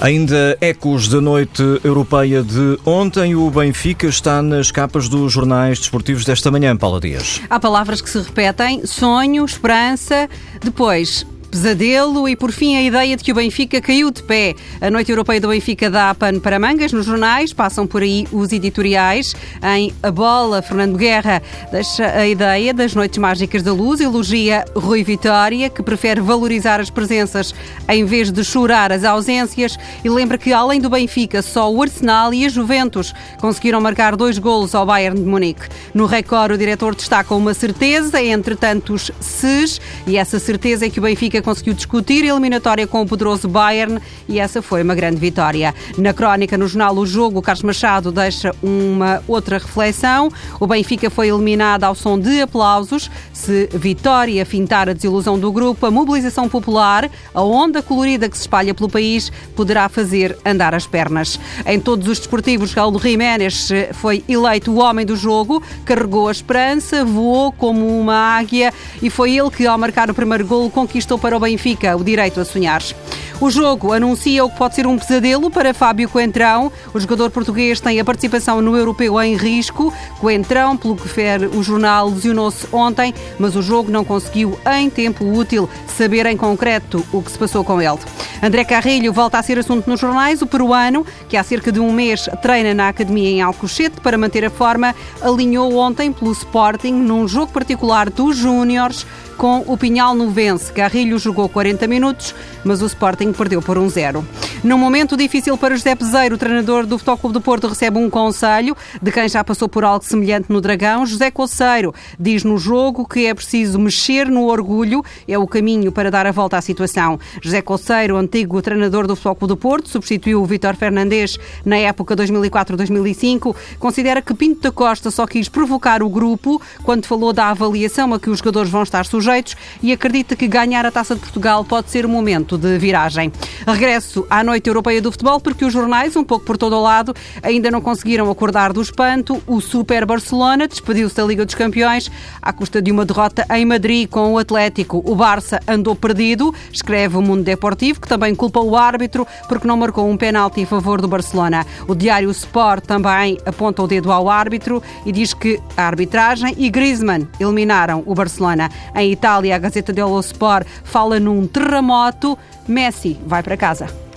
Ainda ecos da noite europeia de ontem, o Benfica está nas capas dos jornais desportivos desta manhã, Paula Dias. Há palavras que se repetem: sonho, esperança, depois pesadelo e, por fim, a ideia de que o Benfica caiu de pé. A Noite Europeia do Benfica dá pano para mangas nos jornais, passam por aí os editoriais. Em A Bola, Fernando Guerra deixa a ideia das Noites Mágicas da Luz, elogia Rui Vitória, que prefere valorizar as presenças em vez de chorar as ausências e lembra que, além do Benfica, só o Arsenal e a Juventus conseguiram marcar dois golos ao Bayern de Munique. No Record, o diretor destaca uma certeza entre tantos ses e essa certeza é que o Benfica Conseguiu discutir a eliminatória com o poderoso Bayern e essa foi uma grande vitória. Na crónica, no jornal O Jogo, Carlos Machado deixa uma outra reflexão. O Benfica foi eliminado ao som de aplausos. Se Vitória fintar a desilusão do grupo, a mobilização popular, a onda colorida que se espalha pelo país, poderá fazer andar as pernas. Em todos os desportivos, Raul Jiménez foi eleito o homem do jogo, carregou a esperança, voou como uma águia e foi ele que, ao marcar o primeiro golo, conquistou para para o Benfica o direito a sonhar. O jogo anuncia o que pode ser um pesadelo para Fábio Coentrão. O jogador português tem a participação no europeu em risco. Coentrão, pelo que fere o jornal, lesionou-se ontem, mas o jogo não conseguiu, em tempo útil, saber em concreto o que se passou com ele. André Carrilho volta a ser assunto nos jornais. O peruano, que há cerca de um mês treina na academia em Alcochete para manter a forma, alinhou ontem pelo Sporting num jogo particular dos Júniores com o Pinhal Novense. Carrilho jogou 40 minutos, mas o Sporting perdeu por 1-0. Num momento difícil para José Peseiro, o treinador do Futebol Clube do Porto recebe um conselho de quem já passou por algo semelhante no Dragão. José Coceiro diz no jogo que é preciso mexer no orgulho, é o caminho para dar a volta à situação. José Coceiro, antigo treinador do Futebol Clube do Porto, substituiu o Vítor Fernandes na época 2004-2005, considera que Pinto da Costa só quis provocar o grupo quando falou da avaliação a que os jogadores vão estar sujeitos e acredita que ganhar a Taça de Portugal pode ser o momento de viragem. Regresso à Noite Europeia do Futebol, porque os jornais, um pouco por todo o lado, ainda não conseguiram acordar do espanto. O Super Barcelona despediu-se da Liga dos Campeões à custa de uma derrota em Madrid com o Atlético. O Barça andou perdido, escreve o Mundo Deportivo, que também culpa o árbitro porque não marcou um penalti em favor do Barcelona. O diário Sport também aponta o dedo ao árbitro e diz que a arbitragem e Griezmann eliminaram o Barcelona. Em Itália, a Gazeta dello Sport fala num terremoto. Messi vai para casa.